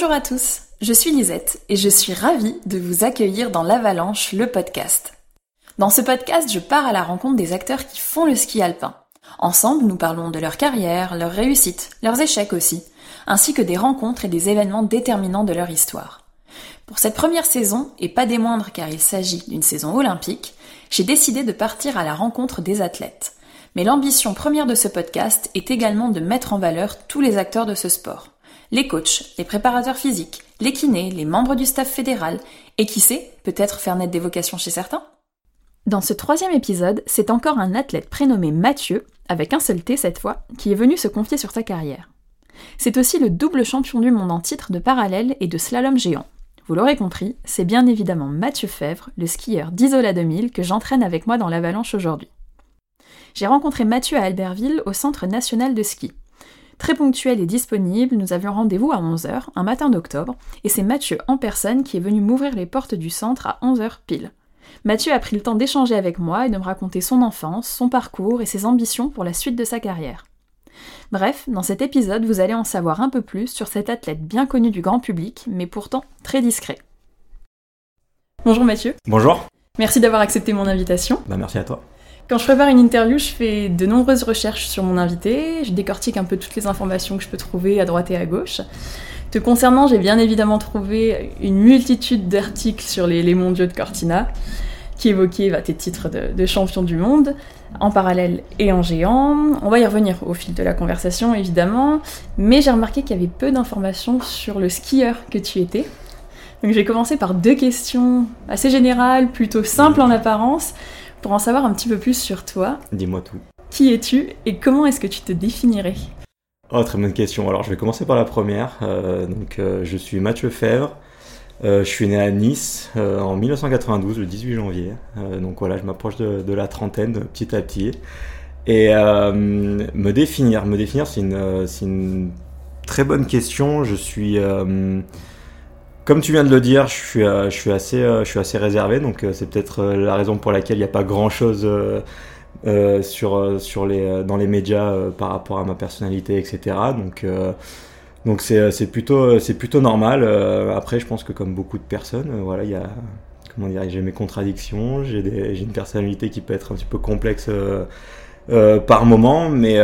Bonjour à tous, je suis Lisette et je suis ravie de vous accueillir dans l'Avalanche, le podcast. Dans ce podcast, je pars à la rencontre des acteurs qui font le ski alpin. Ensemble, nous parlons de leur carrière, leurs réussites, leurs échecs aussi, ainsi que des rencontres et des événements déterminants de leur histoire. Pour cette première saison, et pas des moindres car il s'agit d'une saison olympique, j'ai décidé de partir à la rencontre des athlètes. Mais l'ambition première de ce podcast est également de mettre en valeur tous les acteurs de ce sport. Les coachs, les préparateurs physiques, les kinés, les membres du staff fédéral, et qui sait, peut-être faire naître des vocations chez certains Dans ce troisième épisode, c'est encore un athlète prénommé Mathieu, avec un seul T cette fois, qui est venu se confier sur sa carrière. C'est aussi le double champion du monde en titre de parallèle et de slalom géant. Vous l'aurez compris, c'est bien évidemment Mathieu Fèvre, le skieur d'Isola 2000, que j'entraîne avec moi dans l'avalanche aujourd'hui. J'ai rencontré Mathieu à Albertville au Centre national de ski. Très ponctuel et disponible, nous avions rendez-vous à 11h, un matin d'octobre, et c'est Mathieu en personne qui est venu m'ouvrir les portes du centre à 11h pile. Mathieu a pris le temps d'échanger avec moi et de me raconter son enfance, son parcours et ses ambitions pour la suite de sa carrière. Bref, dans cet épisode, vous allez en savoir un peu plus sur cet athlète bien connu du grand public, mais pourtant très discret. Bonjour Mathieu. Bonjour. Merci d'avoir accepté mon invitation. Bah, merci à toi. Quand je prépare une interview, je fais de nombreuses recherches sur mon invité, je décortique un peu toutes les informations que je peux trouver à droite et à gauche. Te concernant, j'ai bien évidemment trouvé une multitude d'articles sur les, mondiaux de Cortina qui évoquaient bah, tes titres de, de, champion du monde, en parallèle et en géant. On va y revenir au fil de la conversation évidemment, mais j'ai remarqué qu'il y avait peu d'informations sur le skieur que tu étais. Donc j'ai commencé par deux questions assez générales, plutôt simples en apparence, pour en savoir un petit peu plus sur toi. Dis-moi tout. Qui es-tu et comment est-ce que tu te définirais? Oh, très bonne question. Alors je vais commencer par la première. Euh, donc euh, je suis Mathieu Fèvre. Euh, je suis né à Nice en 1992, le 18 janvier. donc voilà, je m'approche de, la trentaine petit à petit. Et me définir, me définir, c'est une, une, très bonne question. Je suis comme tu viens de le dire, je suis, je suis, assez, réservé, donc c'est peut-être la raison pour laquelle il n'y a pas grand-chose dans les médias par rapport à ma personnalité, etc. Donc c'est plutôt, plutôt normal. après, je pense que comme beaucoup de personnes, voilà, il y a comment dire, j'ai mes contradictions, j'ai une personnalité qui peut être un petit peu complexe par moment, mais,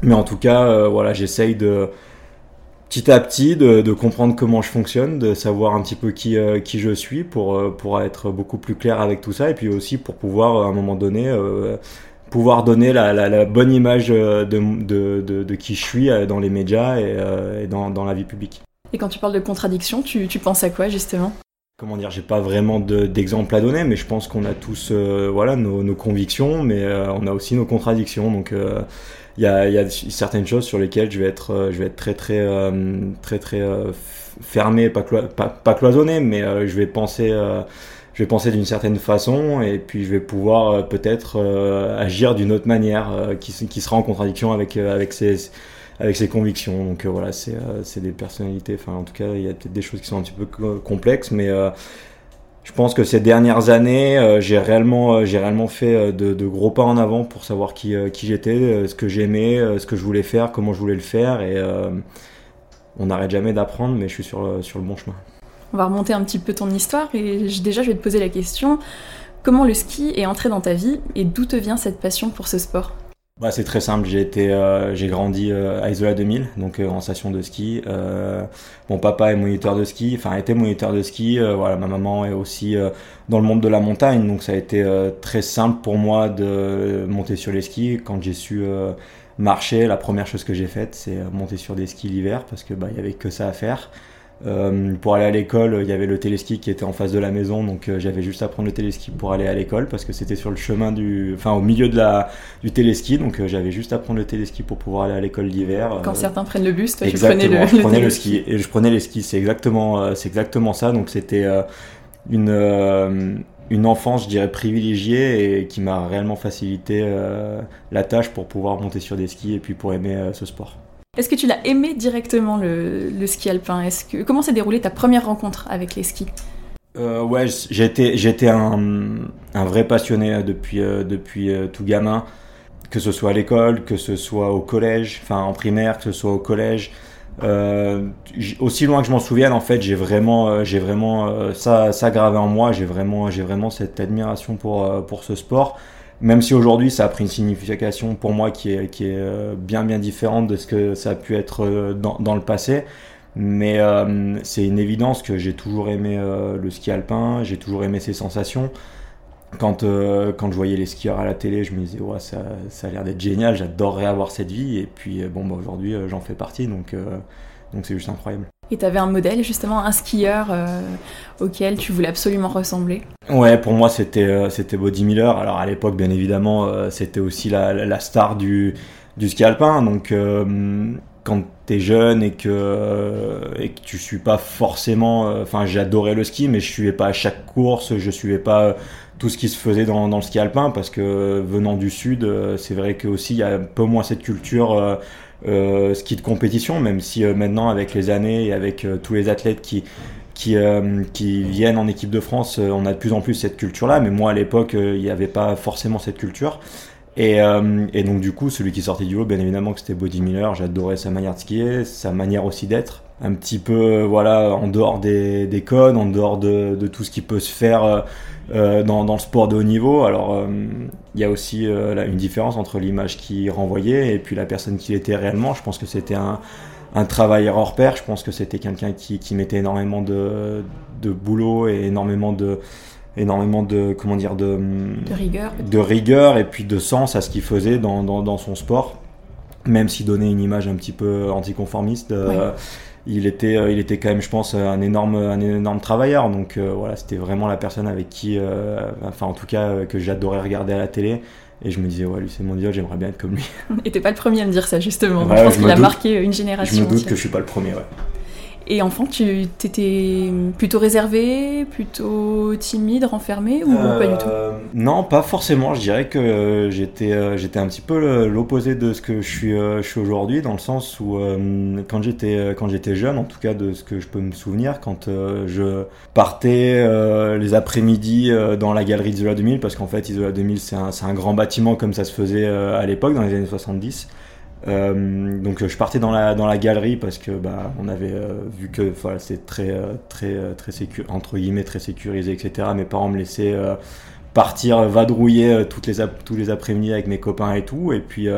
mais en tout cas, voilà, j'essaye de petit à petit de, comprendre comment je fonctionne, de savoir un petit peu qui, euh, qui je suis pour, euh, pour être beaucoup plus clair avec tout ça et puis aussi pour pouvoir à un moment donné euh, pouvoir donner la, la, bonne image de, de, de, qui je suis dans les médias et, dans, dans, la vie publique. Et quand tu parles de contradiction, tu, tu penses à quoi justement? Comment dire, j'ai pas vraiment d'exemple à donner, mais je pense qu'on a tous voilà, nos, nos, convictions, mais on a aussi nos contradictions. Donc il y a, certaines choses sur lesquelles je vais être, euh, je vais être très très euh, très très, euh, fermé, pas, cloisonné, mais je vais penser je vais penser d'une certaine façon et puis je vais pouvoir peut-être agir d'une autre manière qui, qui, sera en contradiction avec, avec, ses, avec ses convictions. Donc voilà, c'est des personnalités, enfin en tout cas il y a peut-être des choses qui sont un petit peu complexes, mais je pense que ces dernières années, euh, j'ai réellement, euh, j'ai réellement fait euh, de, gros pas en avant pour savoir qui, j'étais, ce que j'aimais, ce que je voulais faire, comment je voulais le faire. Et on n'arrête jamais d'apprendre, mais je suis sur le bon chemin. On va remonter un petit peu ton histoire et déjà je vais te poser la question comment le ski est entré dans ta vie et d'où te vient cette passion pour ce sport? Bah, c'est très simple, j'ai euh, grandi euh, à Isola 2000, donc euh, en station de ski. mon papa est moniteur de ski, enfin était moniteur de ski. voilà, ma maman est aussi dans le monde de la montagne, donc ça a été très simple pour moi de monter sur les skis. Quand j'ai su marcher, la première chose que j'ai faite, c'est monter sur des skis l'hiver parce que bah il y avait que ça à faire. Euh, pour aller à l'école, il y avait le téléski qui était en face de la maison, donc euh, j'avais juste à prendre le téléski pour aller à l'école parce que c'était sur le chemin du, enfin au milieu de la du téléski, donc euh, j'avais juste à prendre le téléski pour pouvoir aller à l'école d'hiver. Quand certains prennent le bus, toi tu prenais le, je prenais le, ski et je prenais les skis, c'est exactement, c'est exactement ça. Donc c'était une une enfance, je dirais, privilégiée et qui m'a réellement facilité la tâche pour pouvoir monter sur des skis et puis pour aimer ce sport. Est-ce que tu l'as aimé directement le, ski alpin? Comment s'est déroulée ta première rencontre avec les skis? Euh, Ouais, j'étais j'étais un, vrai passionné depuis euh, depuis euh, tout gamin, que ce soit à l'école, que ce soit au collège, enfin en primaire, que ce soit au collège. aussi loin que je m'en souvienne, en fait, j'ai vraiment, j'ai vraiment ça, ça gravé en moi. J'ai vraiment, j'ai vraiment cette admiration pour pour ce sport même si aujourd'hui ça a pris une signification pour moi qui est, qui est euh, bien bien différente de ce que ça a pu être euh, dans, dans le passé. Mais euh, c'est une évidence que j'ai toujours aimé le ski alpin, j'ai toujours aimé ces sensations. Quand, quand je voyais les skieurs à la télé, je me disais, ouais, ça, ça a l'air d'être génial, j'adorerais avoir cette vie. Et puis, bon, bah, aujourd'hui, j'en fais partie, donc donc c'est juste incroyable. Et tu avais un modèle, justement, un skieur euh, auquel tu voulais absolument ressembler Ouais, pour moi, c'était euh, c'était Body Miller. Alors, à l'époque, bien évidemment, euh, c'était aussi la, star du, du ski alpin. Donc, quand tu es jeune et que, et que tu suis pas forcément. Enfin, j'adorais le ski, mais je suivais pas à chaque course, je suivais pas tout ce qui se faisait dans, le ski alpin parce que venant du sud, c'est vrai que aussi il y a un peu moins cette culture ski de compétition, même si euh, maintenant avec les années et avec euh, tous les athlètes qui qui, qui, viennent en équipe de France, on a de plus en plus cette culture-là, mais moi à l'époque, il n'y avait pas forcément cette culture. Et, et, donc du coup, celui qui sortait du lot, bien évidemment que c'était Body Miller, j'adorais sa manière de skier, sa manière aussi d'être, un petit peu voilà en dehors des, des codes, en dehors de, de, tout ce qui peut se faire euh, dans, dans, le sport de haut niveau. Alors, euh, il y a aussi euh, là, une différence entre l'image qui renvoyait et puis la personne qui était réellement. Je pense que c'était un, un travailleur hors pair. Je pense que c'était quelqu'un qui, qui, mettait énormément de, de, boulot et énormément de énormément de comment dire de, de rigueur de rigueur et puis de sens à ce qu'il faisait dans, dans, dans, son sport même s'il donnait une image un petit peu anticonformiste il était, euh, il était quand même, je pense, un énorme, un énorme travailleur. Donc euh, voilà, c'était vraiment la personne avec qui, euh, enfin en tout cas, que j'adorais regarder à la télé. Et je me disais, ouais, lui c'est mon idole, j'aimerais bien être comme lui. Et t'es pas le premier à me dire ça, justement. je pense qu'il a marqué une génération. Je me doute que je suis pas le premier, ouais. Et enfant, tu étais plutôt réservé, plutôt timide, renfermé ou pas du tout? Euh, Non, pas forcément. Je dirais que euh, j'étais euh, j'étais un petit peu l'opposé de ce que je suis suis aujourd'hui dans le sens où quand j'étais quand j'étais jeune, en tout cas de ce que je peux me souvenir, quand je partais les après-midi dans la galerie d'Isola 2000 parce qu'en fait Isola 2000 c'est un, un grand bâtiment comme ça se faisait à l'époque dans les années 70. Euh, donc je partais dans la, dans la galerie parce que bah, on avait euh, vu que voilà, c'est très, euh, très, très entre guillemets très sécurisé, etc. Mes parents me laissaient partir vadrouiller toutes les, tous les après-midi avec mes copains et tout. Et puis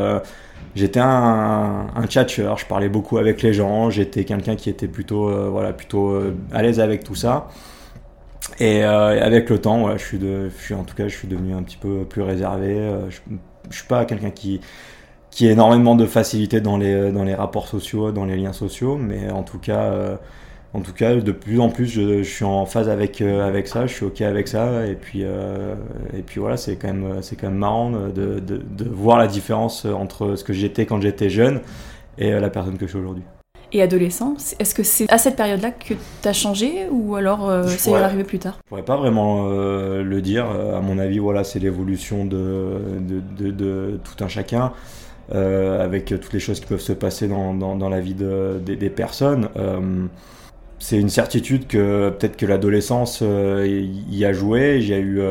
j'étais un, un je parlais beaucoup avec les gens, j'étais quelqu'un qui était plutôt, voilà, plutôt à l'aise avec tout ça. Et avec le temps, ouais, je, suis de, je suis en tout cas, je suis devenu un petit peu plus réservé. je, je suis pas quelqu'un qui qui a énormément de facilité dans les, euh, dans les rapports sociaux, dans les liens sociaux, mais en tout cas, euh, en tout cas de plus en plus, je, suis en phase avec, euh, avec ça, je suis OK avec ça, et puis, et puis voilà, c'est quand, même, quand même marrant de, de, de, voir la différence entre ce que j'étais quand j'étais jeune et la personne que je suis aujourd'hui. Et adolescent, est-ce que c'est à cette période-là que tu as changé ou alors c'est arrivé plus tard? Je pourrais pas vraiment le dire. À mon avis, voilà, c'est l'évolution de, de, de, tout un chacun. Euh, avec toutes les choses qui peuvent se passer dans, dans, la vie de, des, personnes. Euh, c'est une certitude que peut-être que l'adolescence euh, y a joué. J'ai eu,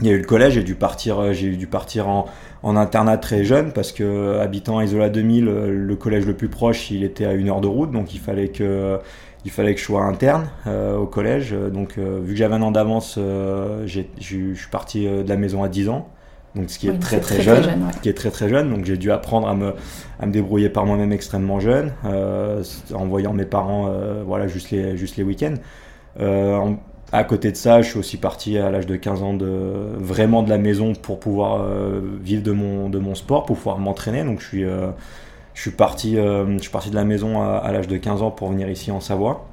il y a eu le collège, j'ai dû partir, j'ai dû partir en, en, internat très jeune parce que habitant à Isola 2000, le collège le plus proche, il était à une heure de route, donc il fallait que il fallait que je sois interne au collège. Donc, vu que j'avais un an d'avance, je suis parti de la maison à 10 ans donc ce qui est très très, jeune, qui est très très jeune. Donc j'ai dû apprendre à me, à me débrouiller par moi-même extrêmement jeune, euh, en voyant mes parents, euh, voilà, juste les, juste les week-ends. Euh, à côté de ça, je suis aussi parti à l'âge de 15 ans de vraiment de la maison pour pouvoir vivre de mon, de mon sport, pour pouvoir m'entraîner. Donc je suis, je suis parti, je suis parti de la maison à, à l'âge de 15 ans pour venir ici en Savoie,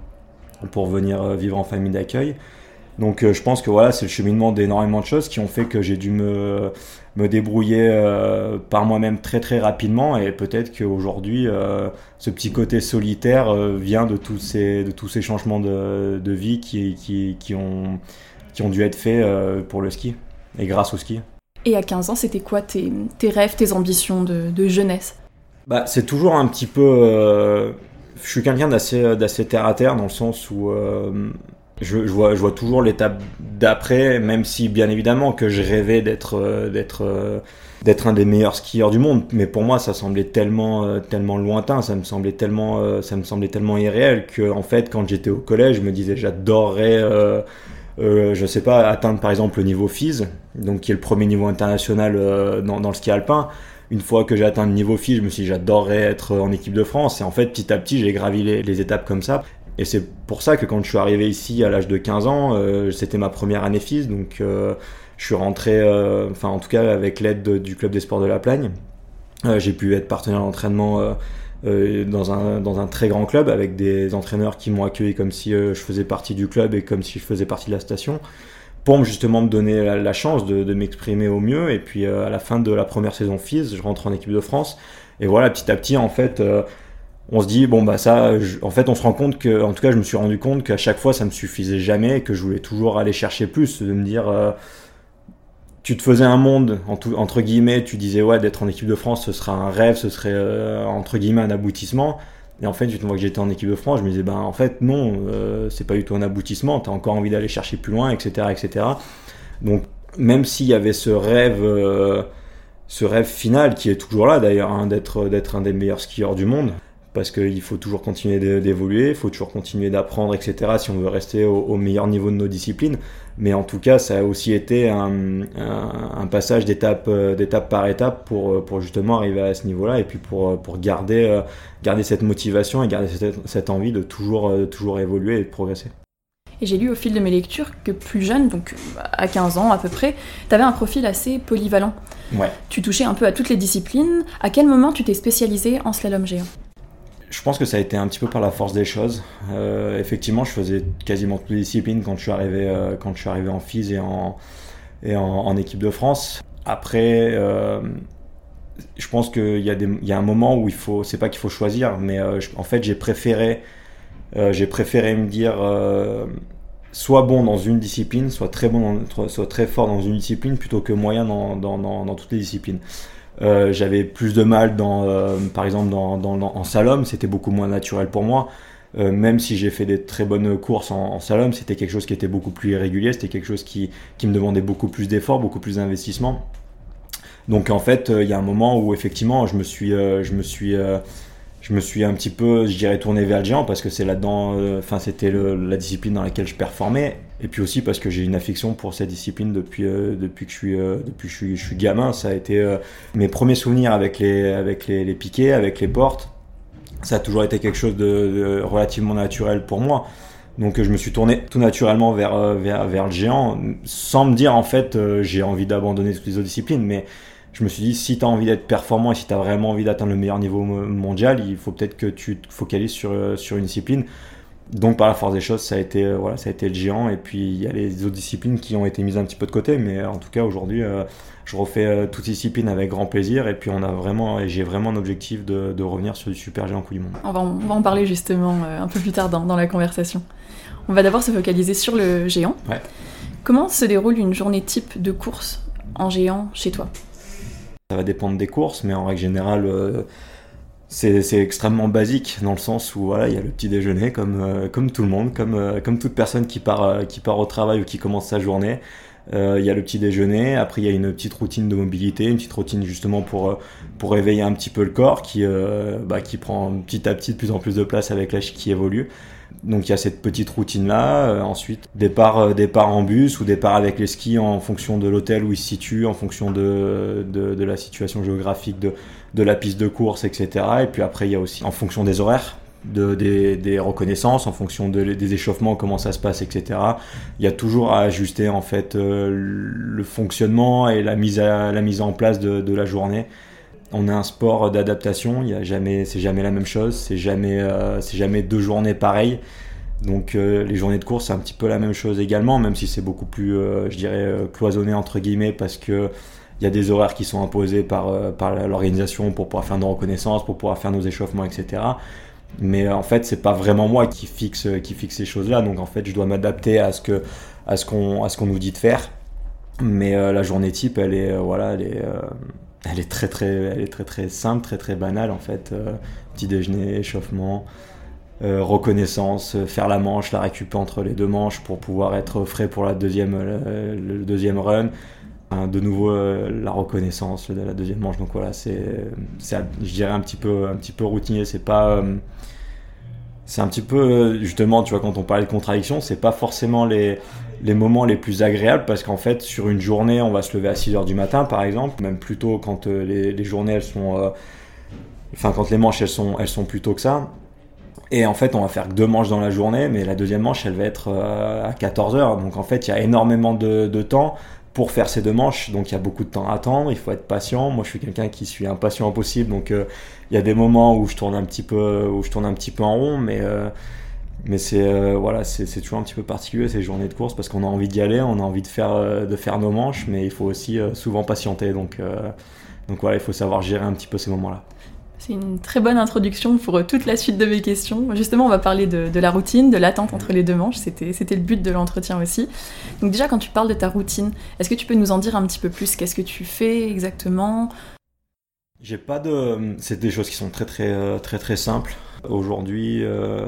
pour venir vivre en famille d'accueil. Donc euh, je pense que voilà, c'est le cheminement d'énormément de choses qui ont fait que j'ai dû me, me débrouiller euh, par moi-même très très rapidement et peut-être qu'aujourd'hui euh, ce petit côté solitaire vient de tous ces, de tous ces changements de, de vie qui, qui, qui, ont, qui ont dû être faits pour le ski et grâce au ski. Et à 15 ans, c'était quoi tes, tes, rêves, tes ambitions de, de jeunesse? Bah, C'est toujours un petit peu... je suis quelqu'un d'assez, d'assez terre à terre dans le sens où Je, vois, je vois toujours l'étape d'après, même si bien évidemment que je rêvais d'être d'être d'être un des meilleurs skieurs du monde. Mais pour moi, ça semblait tellement tellement lointain, ça me semblait tellement ça me semblait tellement irréel que en fait, quand j'étais au collège, je me disais j'adorerais euh, je sais pas, atteindre par exemple le niveau FIS, donc qui est le premier niveau international euh, dans, le ski alpin. Une fois que j'ai atteint le niveau FIS, je me suis dit j'adorerais être en équipe de France. Et en fait, petit à petit, j'ai gravi les, étapes comme ça. Et c'est pour ça que quand je suis arrivé ici à l'âge de 15 ans, euh, c'était ma première année FIS, donc je suis rentré, enfin en tout cas avec l'aide du club des sports de la Plagne. j'ai pu être partenaire d'entraînement euh, dans, un, dans un très grand club avec des entraîneurs qui m'ont accueilli comme si euh, je faisais partie du club et comme si je faisais partie de la station pour justement me donner la, chance de, de m'exprimer au mieux. Et puis euh, à la fin de la première saison FIS, je rentre en équipe de France. Et voilà, petit à petit, en fait, on se dit, bon, bah ça, en fait, on se rend compte que, en tout cas, je me suis rendu compte qu'à chaque fois, ça me suffisait jamais, que je voulais toujours aller chercher plus, de me dire tu te faisais un monde, entre guillemets, tu disais ouais, d'être en équipe de France, ce sera un rêve, ce serait euh, entre guillemets un aboutissement. Et en fait, tu te vois que j'étais en équipe de France, je me disais, ben en fait, non, euh, c'est pas du tout un aboutissement, tu as encore envie d'aller chercher plus loin, etc. etc. Donc, même s'il y avait ce rêve, euh, ce rêve final, qui est toujours là d'ailleurs, hein, d'être, d'être un des meilleurs skieurs du monde, parce qu'il faut toujours continuer d'évoluer, il faut toujours continuer d'apprendre, etc. si on veut rester au, meilleur niveau de nos disciplines. Mais en tout cas, ça a aussi été un, passage d'étape, euh, d'étape par étape pour, euh, pour justement arriver à ce niveau-là et puis pour, euh, pour garder, garder cette motivation et garder cette, envie de toujours, toujours évoluer et de progresser. Et j'ai lu au fil de mes lectures que plus jeune, donc à 15 ans à peu près, tu avais un profil assez polyvalent. Ouais. Tu touchais un peu à toutes les disciplines. À quel moment tu t'es spécialisé en slalom géant? Je pense que ça a été un petit peu par la force des choses. Euh, effectivement, je faisais quasiment toutes les disciplines quand je suis arrivé, euh, quand je suis arrivé en FIS et en, équipe de France. Après, euh, je pense qu'il y, a un moment où il faut, c'est pas qu'il faut choisir, mais en fait, j'ai préféré, j'ai préféré me dire soit bon dans une discipline, soit très bon, soit très fort dans une discipline, plutôt que moyen dans toutes les disciplines. Euh, j'avais plus de mal dans, euh, par exemple, dans, en slalom, c'était beaucoup moins naturel pour moi. Euh, même si j'ai fait des très bonnes courses en, en c'était quelque chose qui était beaucoup plus irrégulier, c'était quelque chose qui, qui me demandait beaucoup plus d'efforts, beaucoup plus d'investissement. Donc en fait, il y a un moment où effectivement, je me suis, je me suis je me suis un petit peu, je dirais, tourné vers le géant parce que c'est là-dedans, euh, enfin, c'était la discipline dans laquelle je performais. Et puis aussi parce que j'ai une affection pour cette discipline depuis, euh, depuis que je suis, euh, depuis suis, je suis, gamin. Ça a été mes premiers souvenirs avec les, avec les, les, piquets, avec les portes. Ça a toujours été quelque chose de, relativement naturel pour moi. Donc je me suis tourné tout naturellement vers, vers, vers le géant, sans me dire en fait j'ai envie d'abandonner toutes les autres disciplines, mais je me suis dit, si tu as envie d'être performant et si tu as vraiment envie d'atteindre le meilleur niveau mondial, il faut peut-être que tu te focalises sur, euh, sur une discipline. Donc par la force des choses, ça a été, euh, voilà, ça a été le géant. Et puis il y a les autres disciplines qui ont été mises un petit peu de côté. Mais en tout cas, aujourd'hui, euh, je refais toutes les disciplines avec grand plaisir. Et puis on a vraiment, j'ai vraiment un objectif de, de, revenir sur du super géant coup du monde. On va, on va en parler justement un peu plus tard dans, dans la conversation. On va d'abord se focaliser sur le géant. Ouais. Comment se déroule une journée type de course en géant chez toi? Ça va dépendre des courses, mais en règle générale, euh, c'est extrêmement basique dans le sens où voilà, il y a le petit déjeuner comme, euh, comme tout le monde, comme, euh, comme toute personne qui part, qui part au travail ou qui commence sa journée. il y a le petit déjeuner, après il y a une petite routine de mobilité, une petite routine justement pour, pour réveiller un petit peu le corps qui, bah, qui prend petit à petit de plus en plus de place avec l'âge qui évolue. Donc il y a cette petite routine là. Euh, ensuite, départ, euh, départ en bus ou départ avec les skis en fonction de l'hôtel où il se situe, en fonction de, la situation géographique de, la piste de course, etc. Et puis après, il y a aussi en fonction des horaires. De, des, reconnaissances en fonction des échauffements comment ça se passe etc il y a toujours à ajuster en fait euh, le fonctionnement et la mise à la mise en place de la journée on a un sport d'adaptation, il y a jamais, c'est jamais la même chose, c'est jamais, euh, deux journées pareilles. Donc euh, les journées de course c'est un petit peu la même chose également, même si c'est beaucoup plus, euh, je dirais, cloisonné entre guillemets parce que il y a des horaires qui sont imposés par, l'organisation pour pouvoir faire nos reconnaissances, pour pouvoir faire nos échauffements, etc. Mais en fait, c'est pas vraiment moi qui fixe, qui ces choses-là. Donc en fait, je dois m'adapter à ce qu'on, nous dit de faire. Mais la journée type, est, voilà, elle est, elle est très très, elle est très très simple, très très banale en fait. Euh, petit déjeuner, échauffement, reconnaissance, faire la manche, la récupérer entre les deux manches pour pouvoir être frais pour la deuxième, le deuxième run. de nouveau la reconnaissance de la deuxième manche. Donc voilà, c'est, je dirais un petit peu, un petit peu routinier. C'est pas c'est un petit peu justement tu vois quand on parlait de contradiction c'est pas forcément les, les moments les plus agréables parce qu'en fait sur une journée on va se lever à 6 heures du matin par exemple même plutôt quand euh, les, les, journées elles sont euh, enfin quand les manches elles sont elles sont plus tôt que ça et en fait on va faire deux manches dans la journée mais la deuxième manche elle va être euh, à 14 heures donc en fait il y a énormément de, de temps pour faire ces deux manches. Donc il y a beaucoup de temps à attendre, il faut être patient. Moi je suis quelqu'un qui suis impatient impossible, donc euh, il y a des moments où je tourne un petit peu, où je tourne un petit peu en rond, mais mais c'est euh, voilà, c'est toujours un petit peu particulier ces journées de course parce qu'on a envie d'y aller, on a envie de faire de faire nos manches, mais il faut aussi souvent patienter. Donc voilà, il faut savoir gérer un petit peu ces moments-là. C'est une très bonne introduction pour euh, toute la suite de mes questions. Justement, on va parler de, la routine, de l'attente entre les deux manches. C'était, le but de l'entretien aussi. Donc déjà, quand tu parles de ta routine, est-ce que tu peux nous en dire un petit peu plus? Qu'est-ce que tu fais exactement? J'ai pas de... C'est des choses qui sont très très euh, très très simples. Aujourd'hui, euh,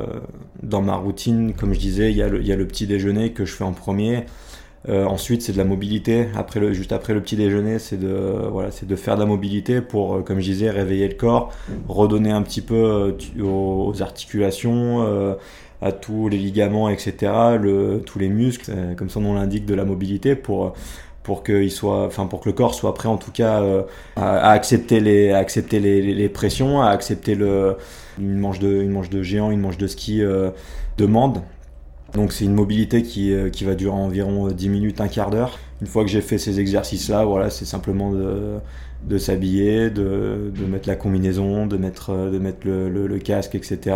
dans ma routine, comme je disais, il y, a le petit déjeuner que je fais en premier. Euh, ensuite, c'est de la mobilité. Après le, juste après le petit déjeuner, c'est de, voilà, c'est de faire de la mobilité pour, euh, comme je disais, réveiller le corps, redonner un petit peu euh, aux, articulations, à tous les ligaments, etc., le, tous les muscles, comme son nom l'indique, de la mobilité pour pour qu'il soit, enfin pour que le corps soit prêt en tout cas à, accepter les, à accepter les, pressions, à accepter le, une manche de, une manche de géant, une manche de ski demande. Donc c'est une mobilité qui, euh, qui, va durer environ 10 euh, minutes, un quart d'heure. Une fois que j'ai fait ces exercices-là, voilà, c'est simplement de, de s'habiller, de, de, mettre la combinaison, de mettre, euh, de mettre le, le, casque, etc.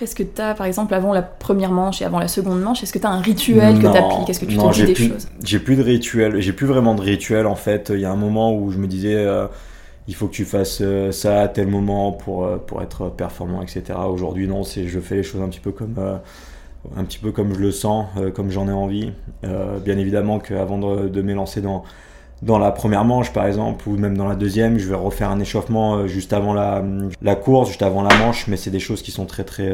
Est-ce que tu as, par exemple, avant la première manche et avant la seconde manche, est-ce que tu as un rituel que tu appliques Est-ce que tu te dis des choses? J'ai plus de rituel, j'ai plus vraiment de rituel en fait. Il y a un moment où je me disais... il faut que tu fasses ça à tel moment pour, pour être performant, etc. Aujourd'hui, non, c'est je fais les choses un petit peu comme, un petit peu comme je le sens, euh, comme j'en ai envie. Euh, bien évidemment qu'avant de, de m'élancer dans, dans la première manche par exemple ou même dans la deuxième je vais refaire un échauffement euh, juste avant la, la course juste avant la manche mais c'est des choses qui sont très très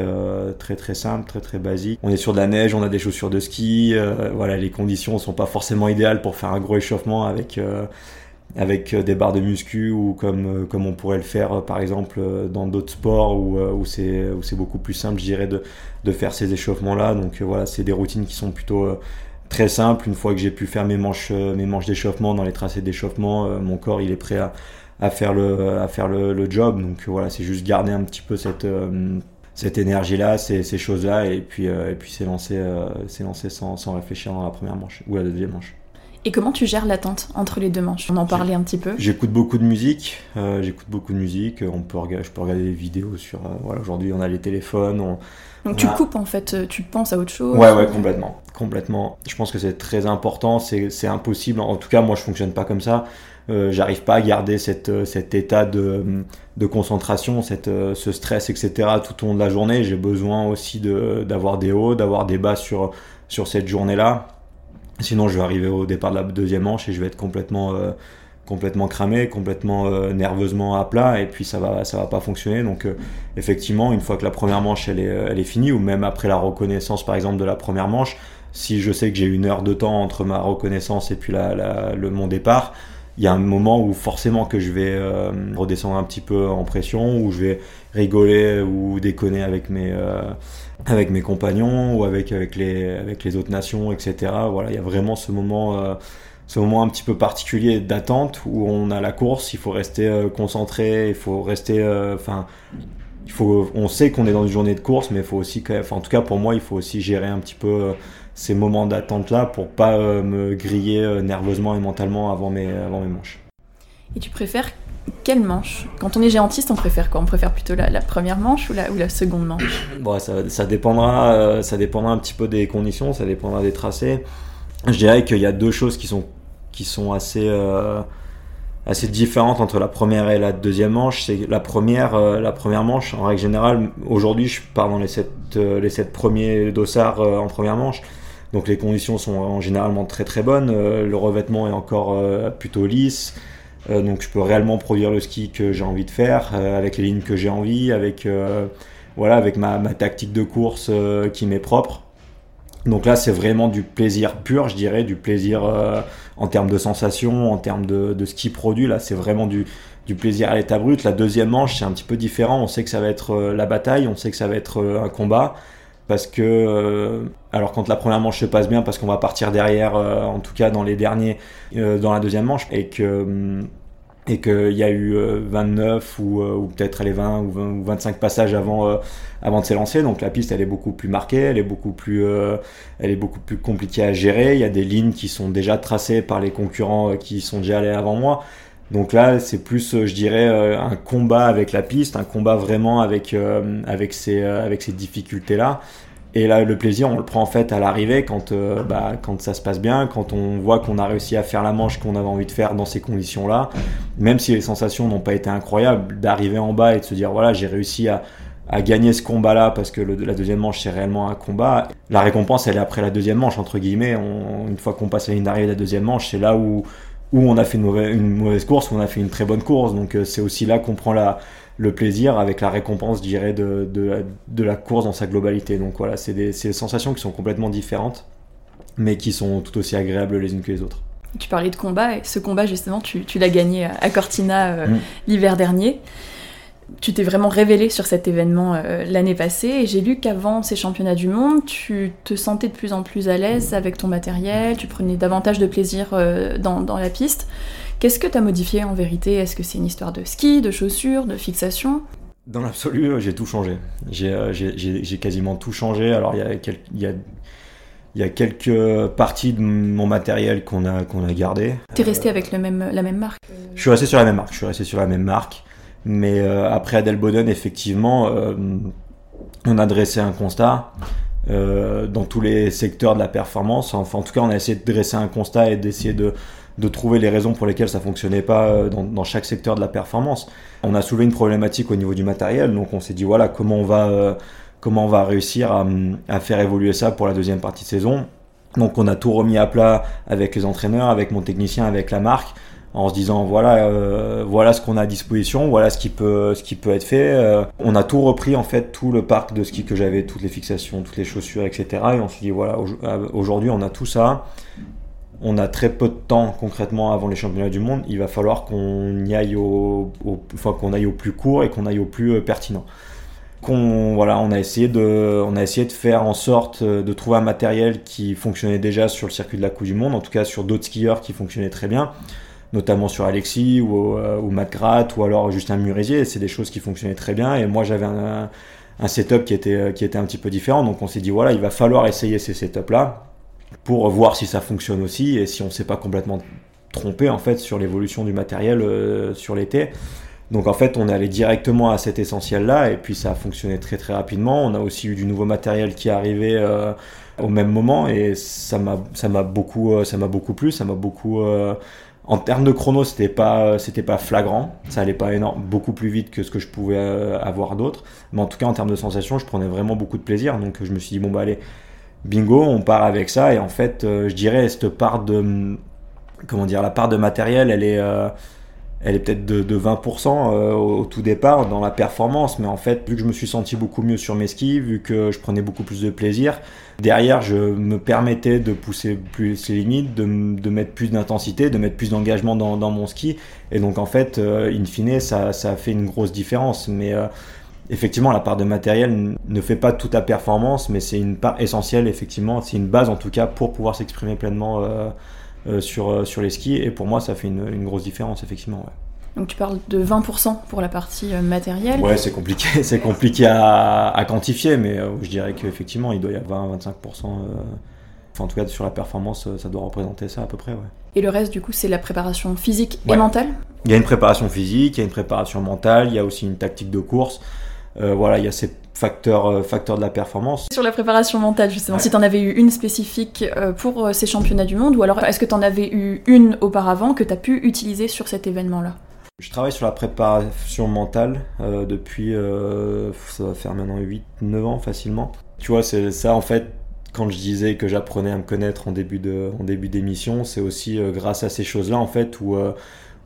très très simples très très basiques on est sur de la neige on a des chaussures de ski voilà les conditions sont pas forcément idéales pour faire un gros échauffement avec avec des barres de muscu ou comme, comme on pourrait le faire par exemple dans d'autres sports où, où c'est beaucoup plus simple je dirais de, de faire ces échauffements-là. Donc euh, voilà, c'est des routines qui sont plutôt euh, très simples. Une fois que j'ai pu faire mes manches, euh, mes manches d'échauffement dans les tracés d'échauffement, mon corps il est prêt à, faire le, à faire le, job. Donc voilà, c'est juste garder un petit peu cette cette énergie-là, ces, ces choses-là, et puis, et puis c'est lancé sans, sans, réfléchir dans la première manche ou la deuxième manche. Et comment tu gères l'attente entre les deux manches? On en parlait un petit peu. J'écoute beaucoup de musique. j'écoute beaucoup de musique. On peut, je peux regarder des vidéos sur. voilà, aujourd'hui, on a les téléphones. On, donc tu coupes en fait, euh, tu penses à autre chose Ouais, ouais, complètement. Complètement. Je pense que c'est très important, c'est impossible. En tout cas, moi je fonctionne pas comme ça. Euh, J'arrive pas à garder cette, euh, cet état de, de concentration, cette, euh, ce stress, etc. tout au long de la journée. J'ai besoin aussi d'avoir des hauts, d'avoir des bas sur, sur cette journée-là. Sinon, je vais arriver au départ de la deuxième manche et je vais être complètement complètement cramé, complètement euh, nerveusement à plat, et puis ça va, ça va pas fonctionner. Donc euh, effectivement, une fois que la première manche elle est, euh, elle est finie, ou même après la reconnaissance par exemple de la première manche, si je sais que j'ai une heure de temps entre ma reconnaissance et puis la, le, mon départ, il y a un moment où forcément que je vais redescendre un petit peu en pression, où je vais rigoler ou déconner avec mes, avec mes compagnons ou avec, avec, les, avec les autres nations, etc. Voilà, il y a vraiment ce moment ce moment un petit peu particulier d'attente où on a la course, il faut rester euh, concentré, il faut rester, euh, enfin, il faut, on sait qu'on est dans une journée de course, mais il faut aussi, enfin, en tout cas pour moi, il faut aussi gérer un petit peu euh, ces moments d'attente là pour pas me griller nerveusement et mentalement avant mes, avant mes manches. Et tu préfères quelle manche? Quand on est géantiste, on préfère quoi? On préfère plutôt la, première manche ou la, ou la seconde manche? Bon, ça, ça, dépendra, ça dépendra un petit peu des conditions, ça dépendra des tracés. Je dirais qu'il y a deux choses qui sont qui sont assez euh, assez différentes entre la première et la deuxième manche. C'est la première, euh, la première manche, en règle générale, aujourd'hui je pars dans les sept, euh, les sept premiers dossards en première manche. Donc les conditions sont généralement très très bonnes. le revêtement est encore plutôt lisse. donc je peux réellement produire le ski que j'ai envie de faire, avec les lignes que j'ai envie, avec voilà, avec ma, ma tactique de course qui m'est propre. Donc là, c'est vraiment du plaisir pur, je dirais, du plaisir en termes de sensations, en termes de, de ski produit. Là, c'est vraiment du, du plaisir à l'état brut. La deuxième manche, c'est un petit peu différent. On sait que ça va être la bataille, on sait que ça va être un combat parce que euh, alors quand la première manche se passe bien parce qu'on va partir derrière euh, en tout cas dans les derniers euh, dans la deuxième manche et que et qu'il y a eu 29 ou, ou peut-être les 20 ou, 25 passages avant avant de s'élancer donc la piste elle est beaucoup plus marquée elle est beaucoup plus elle est beaucoup plus compliquée à gérer. Il y a des lignes qui sont déjà tracées par les concurrents qui sont déjà allés avant moi donc là, c'est plus, je dirais, un combat avec la piste, un combat vraiment avec, avec ces, avec ces difficultés-là. Et là, le plaisir, on le prend en fait à l'arrivée quand, euh, bah, quand ça se passe bien, quand on voit qu'on a réussi à faire la manche qu'on avait envie de faire dans ces conditions-là. Même si les sensations n'ont pas été incroyables, d'arriver en bas et de se dire voilà, j'ai réussi à, à, gagner ce combat-là parce que la deuxième manche c'est réellement un combat. La récompense, elle est après la deuxième manche, entre guillemets. une fois qu'on passe la ligne d'arrivée de la deuxième manche, c'est là où, où on a fait une mauvaise, une mauvaise course, où on a fait une très bonne course. Donc euh, c'est aussi là qu'on prend la le plaisir avec la récompense, je dirais, de, de, la, course dans sa globalité. Donc voilà, c'est des, des, sensations qui sont complètement différentes, mais qui sont tout aussi agréables les unes que les autres. Tu parlais de combat, et ce combat, justement, tu, tu l'as gagné à Cortina euh, mm. l'hiver dernier. Tu t'es vraiment révélé sur cet événement euh, l'année passée, et j'ai lu qu'avant ces championnats du monde, tu te sentais de plus en plus à l'aise avec ton matériel, tu prenais davantage de plaisir euh, dans, dans la piste. Qu'est-ce que tu as modifié en vérité? Est-ce que c'est une histoire de ski, de chaussures, de fixation? Dans l'absolu, euh, j'ai tout changé. Euh, j'ai quasiment tout changé. Alors, il y a, y a il y a quelques parties de mon matériel qu'on a, qu'on a gardé. Tu es resté avec le même, la même marque? Je suis resté sur la même marque. Je suis resté sur la même marque. Mais euh, après Adelboden, effectivement, on a dressé un constat dans tous les secteurs de la performance. Enfin, en tout cas, on a essayé de dresser un constat et d'essayer de, de trouver les raisons pour lesquelles ça fonctionnait pas euh, dans, chaque secteur de la performance. On a soulevé une problématique au niveau du matériel, donc on s'est dit voilà comment on va euh, comment on va réussir à, faire évoluer ça pour la deuxième partie de saison. Donc on a tout remis à plat avec les entraîneurs, avec mon technicien, avec la marque, en se disant voilà euh, voilà ce qu'on a à disposition, voilà ce qui peut ce qui peut être fait. on a tout repris en fait tout le parc de ski que j'avais, toutes les fixations, toutes les chaussures, etc. Et on s'est dit voilà aujourd'hui on a tout ça on a très peu de temps concrètement avant les championnats du monde. Il va falloir qu'on y aille au, enfin, qu'on aille au plus court et qu'on aille au plus euh, pertinent. Qu'on, voilà, on a essayé de, on a essayé de faire en sorte euh, de trouver un matériel qui fonctionnait déjà sur le circuit de la Coupe du Monde, en tout cas sur d'autres skieurs qui fonctionnaient très bien, notamment sur Alexis ou, euh, ou Matt Gratt ou alors Justin Murisier. C'est des choses qui fonctionnaient très bien et moi j'avais un, un setup qui était, qui était un petit peu différent. Donc on s'est dit voilà, il va falloir essayer ces setups là pour voir si ça fonctionne aussi et si on ne s'est pas complètement trompé en fait sur l'évolution du matériel euh, sur l'été. Donc en fait, on est allé directement à cet essentiel-là et puis ça a fonctionné très très rapidement. On a aussi eu du nouveau matériel qui est arrivé euh, au même moment et ça m'a beaucoup euh, ça m'a beaucoup plu, ça m'a beaucoup en termes de chrono, c'était pas c'était pas flagrant, ça allait pas énorme, beaucoup plus vite que ce que je pouvais avoir d'autres, mais en tout cas en termes de sensations, je prenais vraiment beaucoup de plaisir. Donc je me suis dit bon bah allez, bingo, on part avec ça. Et en fait, euh, je dirais, cette part de. Comment dire, la part de matériel, elle est. Euh, elle est peut-être de, 20% euh, au, tout départ dans la performance, mais en fait, vu que je me suis senti beaucoup mieux sur mes skis, vu que je prenais beaucoup plus de plaisir, derrière, je me permettais de pousser plus les limites, de, de mettre plus d'intensité, de mettre plus d'engagement dans, dans, mon ski. Et donc, en fait, in fine, ça, ça a fait une grosse différence. Mais effectivement, la part de matériel ne fait pas toute la performance, mais c'est une part essentielle, effectivement. C'est une base, en tout cas, pour pouvoir s'exprimer pleinement euh, euh, sur, euh, sur les skis. Et pour moi, ça fait une, grosse différence, effectivement. Donc tu parles de 20% pour la partie matérielle. Ouais, c'est compliqué, c'est compliqué à, quantifier, mais je dirais qu'effectivement, il doit y avoir 20-25%. enfin, en tout cas, sur la performance, ça doit représenter ça à peu près. Ouais. Et le reste, du coup, c'est la préparation physique et mentale? Il y a une préparation physique, il y a une préparation mentale, il y a aussi une tactique de course. Euh, voilà, il y a ces facteurs, euh, facteurs de la performance. Sur la préparation mentale, justement, si tu en avais eu une spécifique euh, pour ces championnats du monde, ou alors est-ce que tu en avais eu une auparavant que tu as pu utiliser sur cet événement-là? Je travaille sur la préparation mentale depuis, ça va faire maintenant 8-9 ans facilement. Tu vois, c'est ça en fait, quand je disais que j'apprenais à me connaître en début de, en début d'émission, c'est aussi grâce à ces choses-là en fait où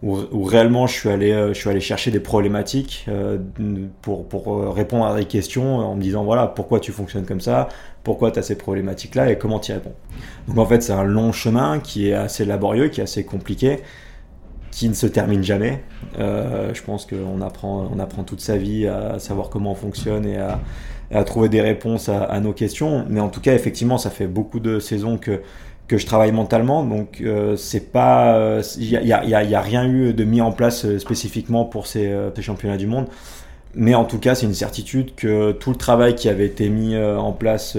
où, réellement je suis allé, je suis allé chercher des problématiques pour, pour répondre à des questions en me disant voilà pourquoi tu fonctionnes comme ça, pourquoi tu as ces problématiques-là? Et comment tu y réponds? Donc en fait c'est un long chemin qui est assez laborieux, qui est assez compliqué qui ne se termine jamais. Euh, je pense qu'on apprend, on apprend toute sa vie à savoir comment on fonctionne et à trouver des réponses à, nos questions. Mais en tout cas, effectivement, ça fait beaucoup de saisons que, que je travaille mentalement. Donc, euh, c'est pas, il n'y a, y a, rien eu de mis en place euh, spécifiquement pour ces, euh, championnats du monde. Mais en tout cas, c'est une certitude que tout le travail qui avait été mis en place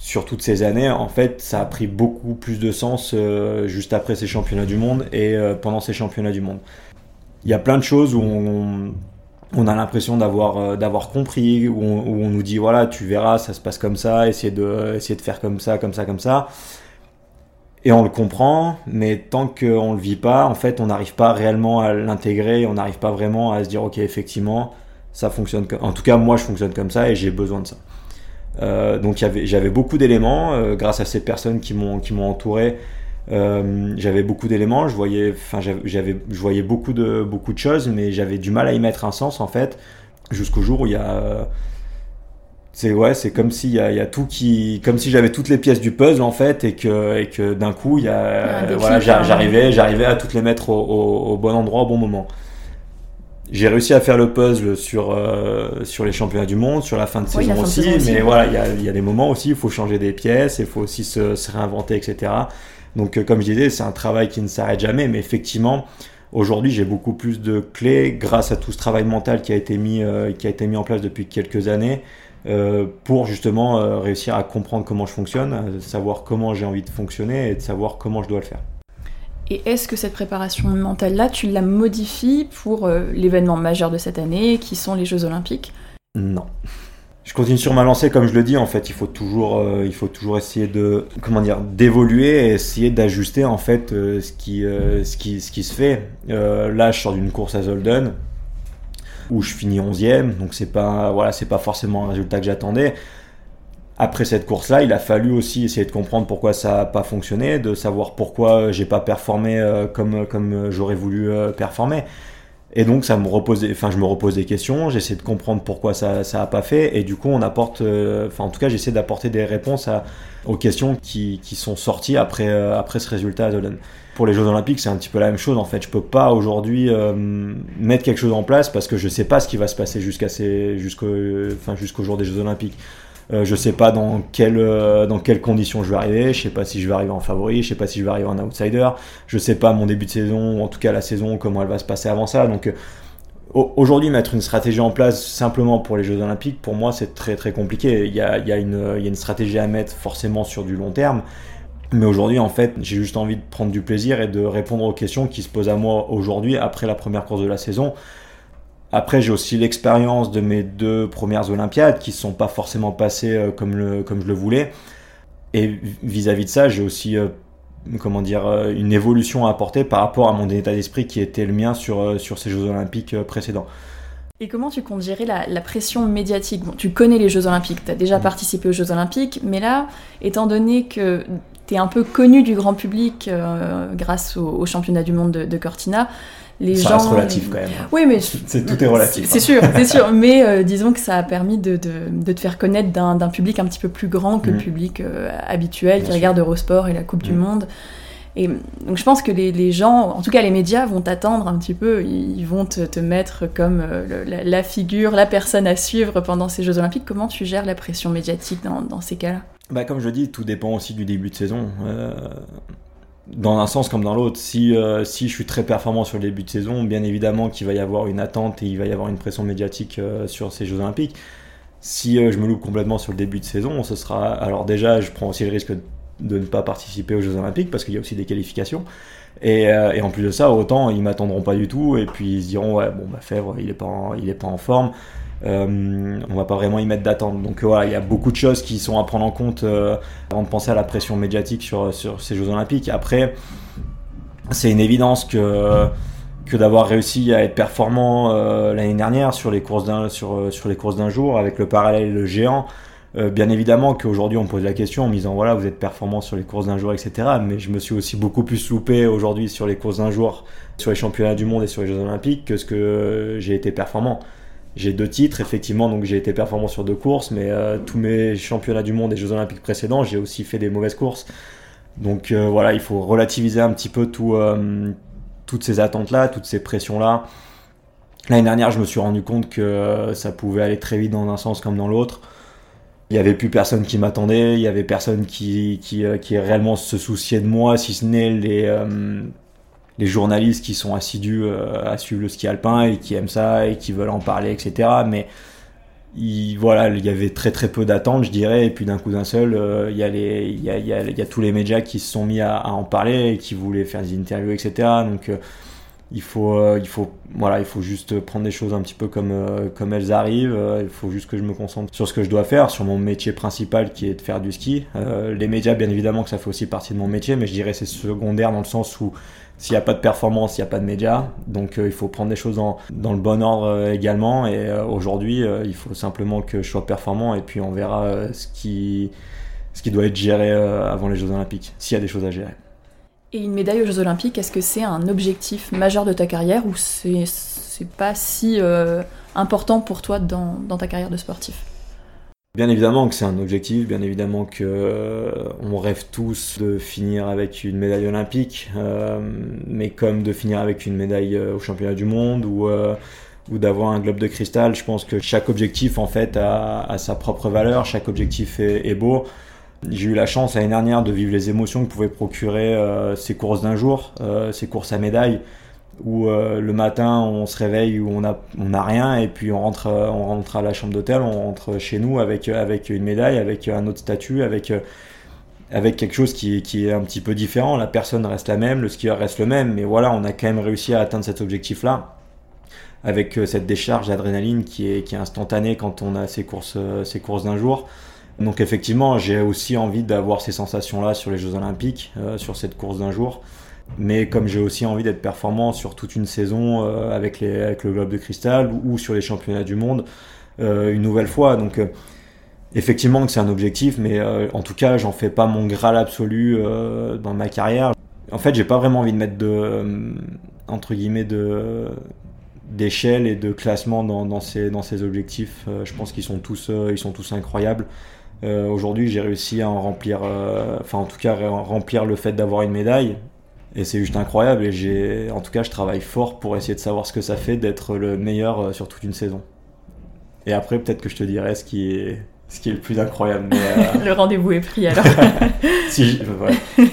sur toutes ces années, en fait, ça a pris beaucoup plus de sens euh, juste après ces championnats du monde et euh, pendant ces championnats du monde. Il y a plein de choses où on, on a l'impression d'avoir euh, d'avoir compris, où on, nous dit voilà, tu verras, ça se passe comme ça, essayer de essayer de faire comme ça, comme ça, comme ça. Et on le comprend, mais tant qu'on le vit pas, en fait, on n'arrive pas réellement à l'intégrer, on n'arrive pas vraiment à se dire ok, effectivement, ça fonctionne. En tout cas, moi, je fonctionne comme ça et j'ai besoin de ça. Euh, donc j'avais beaucoup d'éléments euh, grâce à ces personnes qui m'ont qui m'ont entouré. Euh, j'avais beaucoup d'éléments, je voyais, enfin j'avais, je voyais beaucoup de beaucoup de choses, mais j'avais du mal à y mettre un sens en fait, jusqu'au jour où il y a c'est ouais, c'est comme s'il y a, y a tout qui, comme si j'avais toutes les pièces du puzzle en fait, et que, et que d'un coup il y a, voilà, hein. j'arrivais, j'arrivais à toutes les mettre au, au, bon endroit au bon moment. J'ai réussi à faire le puzzle sur, euh, sur les championnats du monde, sur la fin de saison aussi, mais voilà, il y a, y a, des moments aussi où il faut changer des pièces, il faut aussi se, se réinventer, etc. Donc, euh, comme je disais, c'est un travail qui ne s'arrête jamais, mais effectivement, aujourd'hui, j'ai beaucoup plus de clés grâce à tout ce travail mental qui a été mis, euh, qui a été mis en place depuis quelques années. pour justement réussir à comprendre comment je fonctionne, savoir comment j'ai envie de fonctionner et de savoir comment je dois le faire. Et est-ce que cette préparation mentale-là, tu la modifies pour euh, l'événement majeur de cette année, qui sont les Jeux Olympiques? Non. Je continue sur ma lancée, comme je le dis, en fait, il faut toujours, euh, il faut toujours essayer de, comment dire, d'évoluer et essayer d'ajuster en fait euh, ce qui, ce qui, ce qui se fait. là, je sors d'une course à Zolden où je finis 11e, donc c'est pas, voilà, c'est pas forcément un résultat que j'attendais après cette course-là, il a fallu aussi essayer de comprendre pourquoi ça n'a pas fonctionné, de savoir pourquoi j'ai pas performé euh, comme, comme j'aurais voulu euh, performer. Et donc ça me repose, enfin je me repose des questions, j'essaie de comprendre pourquoi ça ça a pas fait, et du coup on apporte, euh, enfin en tout cas j'essaie d'apporter des réponses à, aux questions qui, qui sont sorties après après ce résultat à Zolan. Pour les Jeux Olympiques c'est un petit peu la même chose en fait. Je peux pas aujourd'hui mettre quelque chose en place parce que je sais pas ce qui va se passer jusqu'à ces jusqu'au enfin jusqu'au jour des Jeux Olympiques. Euh, je sais pas dans quelles euh, dans quelles conditions je vais arriver. Je sais pas si je vais arriver en favori. Je sais pas si je vais arriver en outsider. Je sais pas mon début de saison, ou en tout cas la saison, comment elle va se passer avant ça. Donc euh, Aujourd'hui, mettre une stratégie en place simplement pour les Jeux Olympiques, pour moi, c'est très très compliqué. Il y a, il y, a une, il y a une stratégie à mettre forcément sur du long terme. Mais aujourd'hui, en fait, j'ai juste envie de prendre du plaisir et de répondre aux questions qui se posent à moi aujourd'hui, après la première course de la saison. Après, j'ai aussi l'expérience de mes deux premières Olympiades qui ne sont pas forcément passées euh, comme, le, comme je le voulais. Et vis-à-vis de ça, j'ai aussi euh, comment dire, euh, une évolution à apporter par rapport à mon état d'esprit qui était le mien sur, sur ces Jeux Olympiques précédents. Et comment tu comptes gérer la, pression médiatique? Bon, Tu connais les Jeux Olympiques, tu as déjà mm. participé aux Jeux Olympiques, mais là, étant donné que tu es un peu connu du grand public grâce au, championnat du monde de, de Cortina, les ça gens. Reste relatif quand même. Oui, mais c'est tout est relatif. C'est sûr, c'est sûr. Mais euh, disons que ça a permis de, de, de te faire connaître d'un public un petit peu plus grand que le mm. public euh, habituel qui regarde Eurosport et la Coupe du mm. Monde. Et donc je pense que les, les, gens, en tout cas les médias, vont t'attendre un petit peu. Ils vont te, te mettre comme euh, la, figure, la personne à suivre pendant ces Jeux Olympiques. Comment tu gères la pression médiatique dans, dans ces cas-là? Bah, Comme je dis, tout dépend aussi du début de saison dans un sens comme dans l'autre. Si, euh, si je suis très performant sur le début de saison, bien évidemment qu'il va y avoir une attente et il va y avoir une pression médiatique euh, sur ces Jeux Olympiques. Si euh, je me loupe complètement sur le début de saison, ce sera. Alors, déjà, je prends aussi le risque de ne pas participer aux Jeux Olympiques parce qu'il y a aussi des qualifications. Et, et en plus de ça, autant ils m'attendront pas du tout et puis ils se diront ouais bon bah Fèvre il est pas pas en forme. Euh, on va pas vraiment y mettre d'attente. Donc voilà, il y a beaucoup de choses qui sont à prendre en compte euh, avant de penser à la pression médiatique sur, sur ces Jeux Olympiques. Après, c'est une évidence que, que d'avoir réussi à être performant euh, l'année dernière sur les courses d'un sur, sur les courses d'un jour avec le parallèle le géant. bien évidemment qu'aujourd'hui on pose la question en me disant voilà vous êtes performant sur les courses d'un jour etc. Mais je me suis aussi beaucoup plus loupé aujourd'hui sur les courses d'un jour, sur les championnats du monde et sur les Jeux Olympiques que ce que j'ai été performant. J'ai deux titres effectivement donc j'ai été performant sur deux courses, mais tous mes championnats du monde et Jeux Olympiques précédents j'ai aussi fait des mauvaises courses. Donc voilà il faut relativiser un petit peu tout toutes ces attentes-là, toutes ces pressions-là. L'année dernière, je me suis rendu compte que euh, ça pouvait aller très vite dans un sens comme dans l'autre. Il n'y avait plus personne qui m'attendait, il n'y avait personne qui, qui, euh, qui, réellement se souciait de moi, si ce n'est les, euh, les journalistes qui sont assidus à suivre le ski alpin et qui aiment ça et qui veulent en parler, etc. Mais il, voilà, il y avait très très peu d'attentes, je dirais, et puis d'un coup d'un seul, il, y a les, il, y a, tous les médias qui se sont mis à, en parler et qui voulaient faire des interviews, etc. Donc il faut, euh, il faut, voilà, il faut juste prendre des choses un petit peu comme, euh, comme elles arrivent. Euh, il faut juste que je me concentre sur ce que je dois faire, sur mon métier principal qui est de faire du ski. les médias, bien évidemment, que ça fait aussi partie de mon métier, mais je dirais c'est secondaire dans le sens où s'il n'y a pas de performance, il n'y a pas de médias. Donc il faut prendre des choses dans, dans le bon ordre également. Et aujourd'hui, il faut simplement que je sois performant et puis on verra ce qui, ce qui doit être géré avant les Jeux Olympiques, s'il y a des choses à gérer. Et une médaille aux Jeux Olympiques, est-ce que c'est un objectif majeur de ta carrière ou c'est, pas si euh, important pour toi dans, dans, ta carrière de sportif? Bien évidemment que c'est un objectif, bien évidemment que euh, on rêve tous de finir avec une médaille olympique, euh, mais comme de finir avec une médaille au championnat du monde ou ou d'avoir un globe de cristal, je pense que chaque objectif en fait a, a sa propre valeur, chaque objectif est beau. J'ai eu la chance l'année dernière de vivre les émotions que pouvaient procurer euh, ces courses d'un jour, euh, ces courses à médailles, où euh, le matin on se réveille où on a on a rien et puis on rentre on rentre à la chambre d'hôtel, on rentre chez nous avec avec une médaille, avec un autre statut, avec avec quelque chose qui, qui est un petit peu différent. La personne reste la même, le skieur reste le même, mais voilà, on a quand même réussi à atteindre cet objectif-là avec cette décharge d'adrénaline qui est, qui est instantanée quand on a ces courses, ces courses d'un jour. Donc effectivement, j'ai aussi envie d'avoir ces sensations-là sur les Jeux Olympiques, euh, sur cette course d'un jour. Mais comme j'ai aussi envie d'être performant sur toute une saison euh, avec, le Globe de Cristal ou, sur les championnats du monde euh, une nouvelle fois. Donc effectivement que c'est un objectif, mais en tout cas, j'en fais pas mon graal absolu dans ma carrière. En fait, j'ai pas vraiment envie de mettre de entre guillemets de d'échelle et de classement dans, dans, ces, dans ces objectifs. je pense qu'ils sont tous sont tous incroyables. Euh, aujourd'hui, j'ai réussi à en remplir, euh, enfin en tout cas remplir le fait d'avoir une médaille. Et c'est juste incroyable. Et j'ai, en tout cas, je travaille fort pour essayer de savoir ce que ça fait d'être le meilleur euh, sur toute une saison. Et après, peut-être que je te dirai ce qui est, ce qui est le plus incroyable. le rendez-vous est pris alors. si, ouais.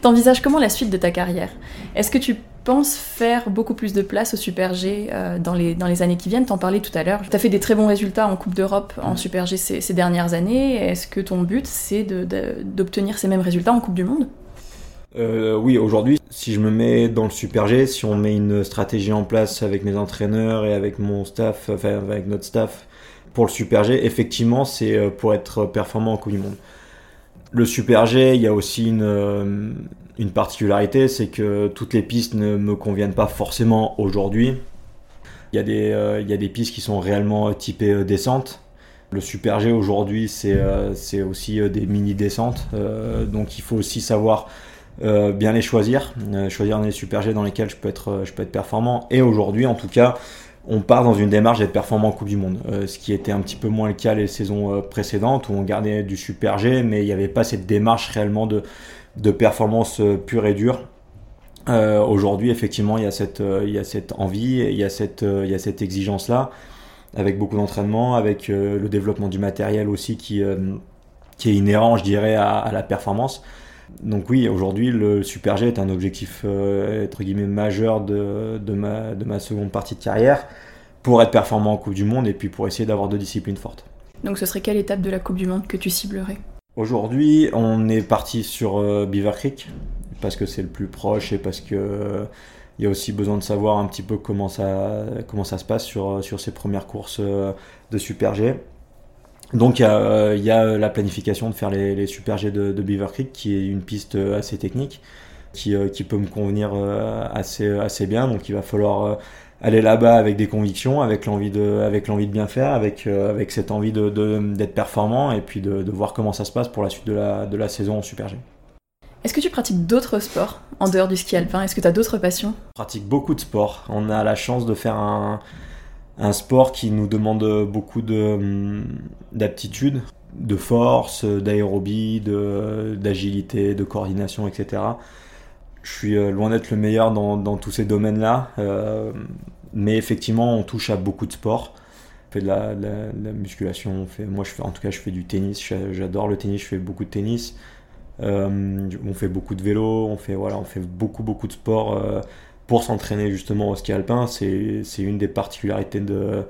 T'envisages comment la suite de ta carrière? Est-ce que tu faire beaucoup plus de place au Super G euh, dans, les, dans les années qui viennent? T'en parlais tout à l'heure. Tu as fait des très bons résultats en Coupe d'Europe, en Super G ces, ces dernières années. Est-ce que ton but, c'est d'obtenir ces mêmes résultats en Coupe du Monde? Euh, oui, aujourd'hui, si je me mets dans le Super G, si on met une stratégie en place avec mes entraîneurs et avec mon staff, enfin avec notre staff pour le Super G, effectivement, c'est euh, pour être performant en Coupe du Monde. Le Super G, il y a aussi une, une particularité, c'est que toutes les pistes ne me conviennent pas forcément aujourd'hui. Il y, a des, euh, il y a des pistes qui sont réellement typées euh, descentes. Le Super G aujourd'hui, c'est aussi des mini descentes. donc il faut aussi savoir bien les choisir, choisir des Super G dans lesquels je peux être, je peux être performant. Et aujourd'hui, en tout cas, on part dans une démarche d'être performant en Coupe du Monde, euh, ce qui était un petit peu moins le cas les saisons euh, précédentes où on gardait du Super G, mais il n'y avait pas cette démarche réellement de, de performance euh, pure et dure. Aujourd'hui, effectivement, il y, a cette, il y a cette envie, il y a cette, il y a cette exigence-là, avec beaucoup d'entraînement, avec le développement du matériel aussi qui, qui est inhérent, je dirais, à la performance. Donc oui, aujourd'hui, le Super G est un objectif euh, entre guillemets majeur de, de, ma, de ma seconde partie de carrière pour être performant en Coupe du Monde et puis pour essayer d'avoir deux disciplines fortes. Donc ce serait quelle étape de la Coupe du Monde que tu ciblerais? Aujourd'hui, on est parti sur euh, Beaver Creek parce que c'est le plus proche et parce que euh, il y a aussi besoin de savoir un petit peu comment ça, comment ça se passe sur, sur ces premières courses de Super G. Donc il y, a, la planification de faire les, Super G de, Beaver Creek, qui est une piste assez technique, qui, euh, peut me convenir euh, assez, assez bien. Donc il va falloir euh, aller là-bas avec des convictions, avec l'envie de, avec l'envie de bien faire, avec, avec cette envie de, d'être performant et puis de, de, voir comment ça se passe pour la suite de la, de la saison en Super G. Est-ce que tu pratiques d'autres sports en dehors du ski alpin? Est-ce que tu as d'autres passions? Je pratique beaucoup de sports. On a la chance de faire un, un sport qui nous demande beaucoup de, d'aptitude, de force, d'aérobie, de, d'agilité, de coordination, etc. Je suis euh, loin d'être le meilleur dans, tous ces domaines-là, euh, mais effectivement, on touche à beaucoup de sports. On fait de la, la, musculation, moi en tout cas je fais du tennis, j'adore le tennis, je fais beaucoup de tennis. Euh, on fait beaucoup de vélo, on fait, voilà, on fait beaucoup beaucoup de sport euh, pour s'entraîner justement au ski alpin. C'est une des particularités de,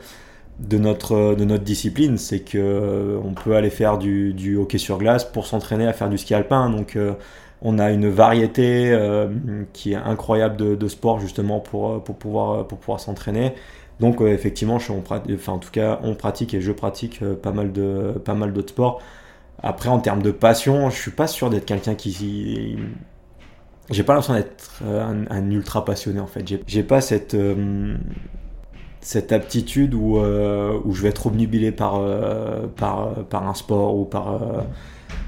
notre, discipline, c'est que euh, on peut aller faire du, du hockey sur glace pour s'entraîner à faire du ski alpin. Donc on a une variété qui est incroyable de, de sport justement pour, pour pouvoir, pour pouvoir s'entraîner. Donc effectivement, enfin, en tout cas, on pratique et je pratique pas mal de pas mal d'autres sports. Après, en termes de passion, je suis pas sûr d'être quelqu'un qui. J'ai pas l'impression d'être euh, un, ultra passionné en fait. J'ai pas cette, euh, cette aptitude où, euh, où je vais être obnubilé par, par, par un sport ou par,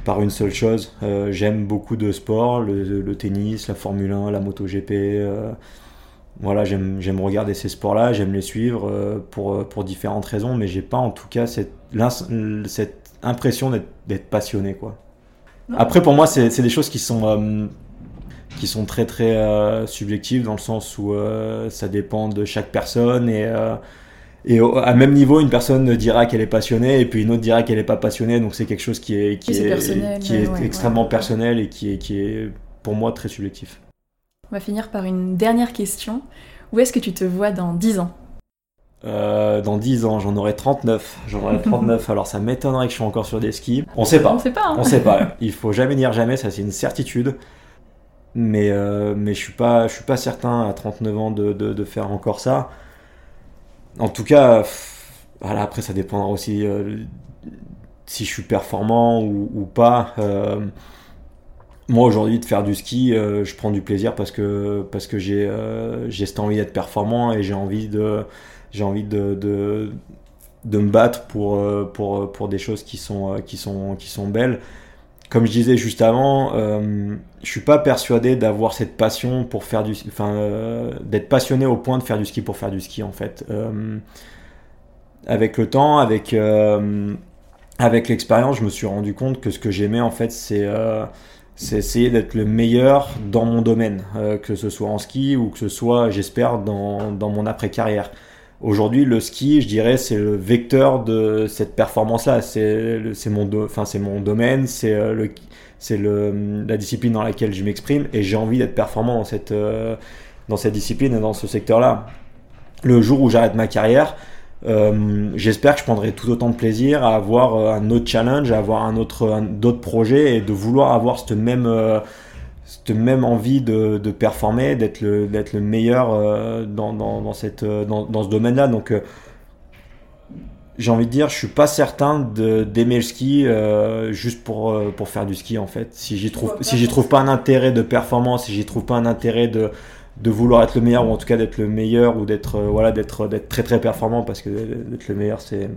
par une seule chose. J'aime beaucoup de sports, le, tennis, la Formule 1, la MotoGP. voilà, j'aime regarder ces sports-là, j'aime les suivre pour, pour différentes raisons, mais j'ai pas en tout cas cette, cette impression d'être passionné, quoi. Après, pour moi, c'est des choses qui sont, euh, qui sont très, très euh, subjectives dans le sens où euh, ça dépend de chaque personne et, et à même niveau, une personne dira qu'elle est passionnée et puis une autre dira qu'elle n'est pas passionnée. Donc, c'est quelque chose qui est, qui est, qui est extrêmement personnel et qui est, qui est, pour moi, très subjectif. On va finir par une dernière question. Où est-ce que tu te vois dans 10 ans? Euh, dans 10 ans, j'en aurai 39. J'en aurai 39, alors ça m'étonnerait que je sois encore sur des skis. On sait pas. On sait pas. Hein. On sait pas. Il faut jamais dire jamais, ça c'est une certitude. Mais, euh, mais je suis pas, je suis pas certain à 39 ans de, de, faire encore ça. En tout cas, voilà, après ça dépendra aussi euh, si je suis performant ou, pas. moi aujourd'hui de faire du ski, je prends du plaisir parce que, parce que j'ai cette envie d'être performant et j'ai envie de j'ai envie de, de, de, me battre pour, euh, pour, pour des choses qui sont, euh, qui sont, qui sont belles. Comme je disais juste avant, euh, je suis pas persuadé d'avoir cette passion pour faire du, enfin, euh, d'être passionné au point de faire du ski pour faire du ski en fait. avec le temps, avec avec l'expérience, je me suis rendu compte que ce que j'aimais en fait, c'est c'est essayer d'être le meilleur dans mon domaine, que ce soit en ski ou que ce soit, j'espère, dans, dans mon après-carrière. Aujourd'hui, le ski, je dirais, c'est le vecteur de cette performance-là. C'est mon, enfin, mon domaine, c'est euh, la discipline dans laquelle je m'exprime et j'ai envie d'être performant dans cette, euh, dans cette discipline et dans ce secteur-là. Le jour où j'arrête ma carrière, euh, j'espère que je prendrai tout autant de plaisir à avoir un autre challenge, à avoir un autre, d'autres projets et de vouloir avoir cette même cette même envie de, de performer, d'être le, d'être le meilleur euh, dans, dans, cette, euh, dans, dans ce domaine-là. Donc, euh, j'ai envie de dire, je suis pas certain de, d'aimer le ski juste pour, pour faire du ski en fait. Si j'y trouve, si j'y trouve pas un intérêt de performance, si j'y trouve pas un intérêt de, de vouloir être le meilleur ou en tout cas d'être le meilleur ou d'être voilà d'être d'être très très performant parce que d'être le meilleur c'est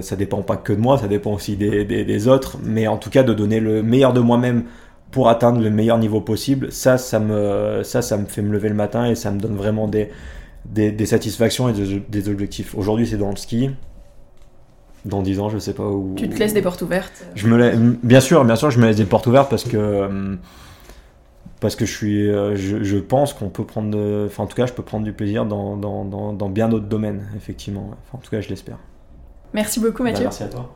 ça dépend pas que de moi, ça dépend aussi des, des, autres, mais en tout cas de donner le meilleur de moi-même pour atteindre le meilleur niveau possible. Ça, ça me, ça, ça me fait me lever le matin et ça me donne vraiment des, des, satisfactions et des, objectifs. Aujourd'hui, c'est dans le ski. Dans 10 ans, je sais pas où. Tu te laisses des portes ouvertes je me Bien sûr, bien sûr, je me laisse des portes ouvertes parce que. Parce que je suis, je, pense qu'on peut prendre, enfin en tout cas, je peux prendre du plaisir dans, dans, dans, bien d'autres domaines, effectivement. Enfin, en tout cas, je l'espère. Merci beaucoup, Mathieu. merci à toi.